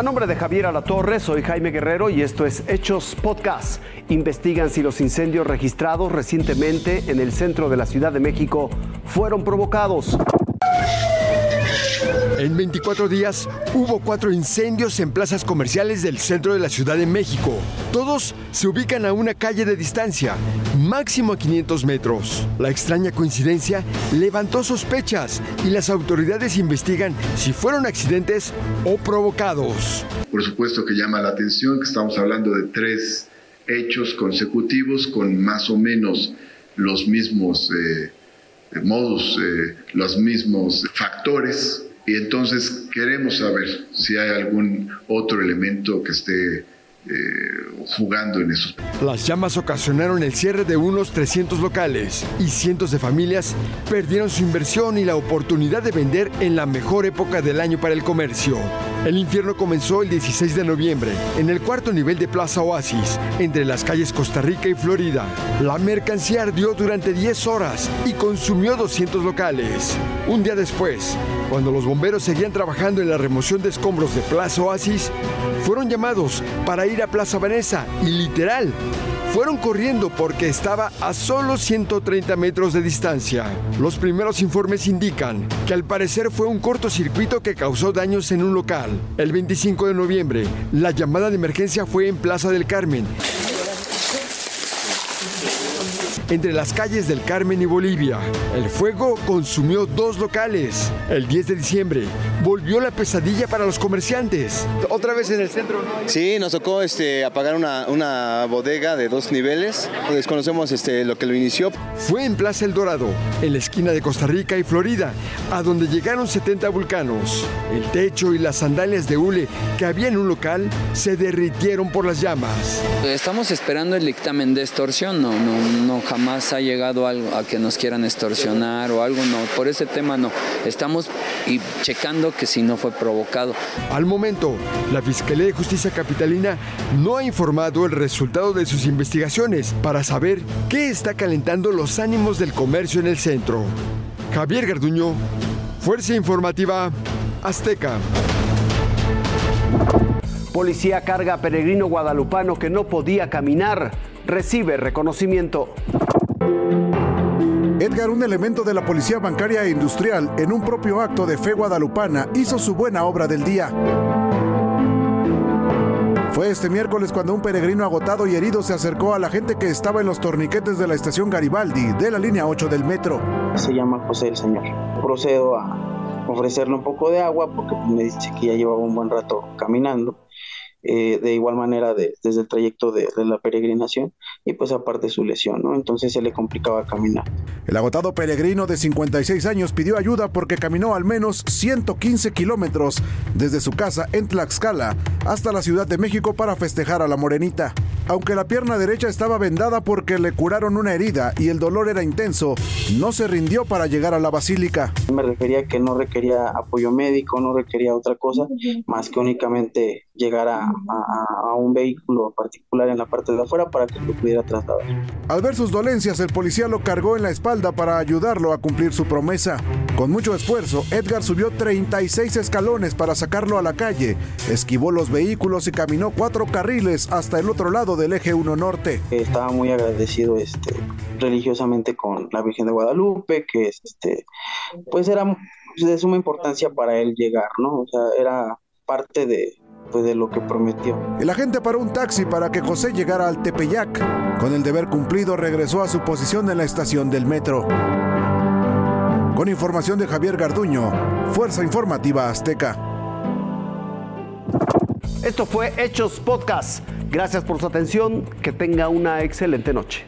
A nombre de Javier Alatorre, soy Jaime Guerrero y esto es Hechos Podcast. Investigan si los incendios registrados recientemente en el centro de la Ciudad de México fueron provocados. En 24 días hubo cuatro incendios en plazas comerciales del centro de la Ciudad de México. Todos se ubican a una calle de distancia, máximo a 500 metros. La extraña coincidencia levantó sospechas y las autoridades investigan si fueron accidentes o provocados. Por supuesto que llama la atención que estamos hablando de tres hechos consecutivos con más o menos los mismos eh, modus, eh, los mismos factores y entonces queremos saber si hay algún otro elemento que esté eh, jugando en eso. Las llamas ocasionaron el cierre de unos 300 locales y cientos de familias perdieron su inversión y la oportunidad de vender en la mejor época del año para el comercio. El infierno comenzó el 16 de noviembre en el cuarto nivel de Plaza Oasis, entre las calles Costa Rica y Florida. La mercancía ardió durante 10 horas y consumió 200 locales. Un día después, cuando los bomberos seguían trabajando en la remoción de escombros de Plaza Oasis, fueron llamados para ir a Plaza Vanessa y literal fueron corriendo porque estaba a solo 130 metros de distancia. Los primeros informes indican que al parecer fue un cortocircuito que causó daños en un local. El 25 de noviembre, la llamada de emergencia fue en Plaza del Carmen entre las calles del Carmen y Bolivia. El fuego consumió dos locales. El 10 de diciembre volvió la pesadilla para los comerciantes. Otra vez en el centro. Sí, nos tocó este, apagar una, una bodega de dos niveles. Desconocemos este, lo que lo inició. Fue en Plaza El Dorado, en la esquina de Costa Rica y Florida, a donde llegaron 70 vulcanos. El techo y las sandalias de hule que había en un local se derritieron por las llamas. Estamos esperando el dictamen de extorsión, no, no, no jamás ha llegado algo a que nos quieran extorsionar o algo, no, por ese tema no. Estamos y checando que si no fue provocado. Al momento, la Fiscalía de Justicia Capitalina no ha informado el resultado de sus investigaciones para saber qué está calentando los ánimos del comercio en el centro. Javier Garduño, Fuerza Informativa Azteca. Policía carga a peregrino guadalupano que no podía caminar. Recibe reconocimiento. Edgar, un elemento de la Policía Bancaria e Industrial, en un propio acto de fe guadalupana, hizo su buena obra del día. Fue este miércoles cuando un peregrino agotado y herido se acercó a la gente que estaba en los torniquetes de la estación Garibaldi de la línea 8 del metro. Se llama José el Señor. Procedo a ofrecerle un poco de agua porque me dice que ya llevaba un buen rato caminando eh, de igual manera desde el trayecto de, de, la peregrinación y pues aparte su lesión, ¿no? Entonces se le complicaba caminar. El agotado peregrino de 56 años pidió ayuda porque caminó al menos 115 kilómetros desde su casa en Tlaxcala hasta la Ciudad de México para festejar a la morenita. Aunque la pierna derecha estaba vendada porque le curaron una herida y el dolor era intenso, no se rindió para llegar a la basílica. Me refería que no requería apoyo médico, no requería otra cosa más que únicamente llegar a, a, a, un vehículo particular en la parte de afuera para que lo pudiera trasladar. Al ver sus dolencias, el policía lo cargó en la espalda para ayudarlo a cumplir su promesa. Con mucho esfuerzo, Edgar subió 36 escalones para sacarlo a la calle, esquivó los vehículos y caminó cuatro carriles hasta el otro lado del eje 1 norte. Estaba muy agradecido este, religiosamente con la Virgen de Guadalupe, que este, pues era de suma importancia para él llegar, ¿no? O sea, era parte de, pues, de lo que prometió. El agente paró un taxi para que José llegara al Tepeyac. Con el deber cumplido, regresó a su posición en la estación del metro. Con información de Javier Garduño, Fuerza Informativa Azteca. Esto fue Hechos Podcast. Gracias por su atención. Que tenga una excelente noche.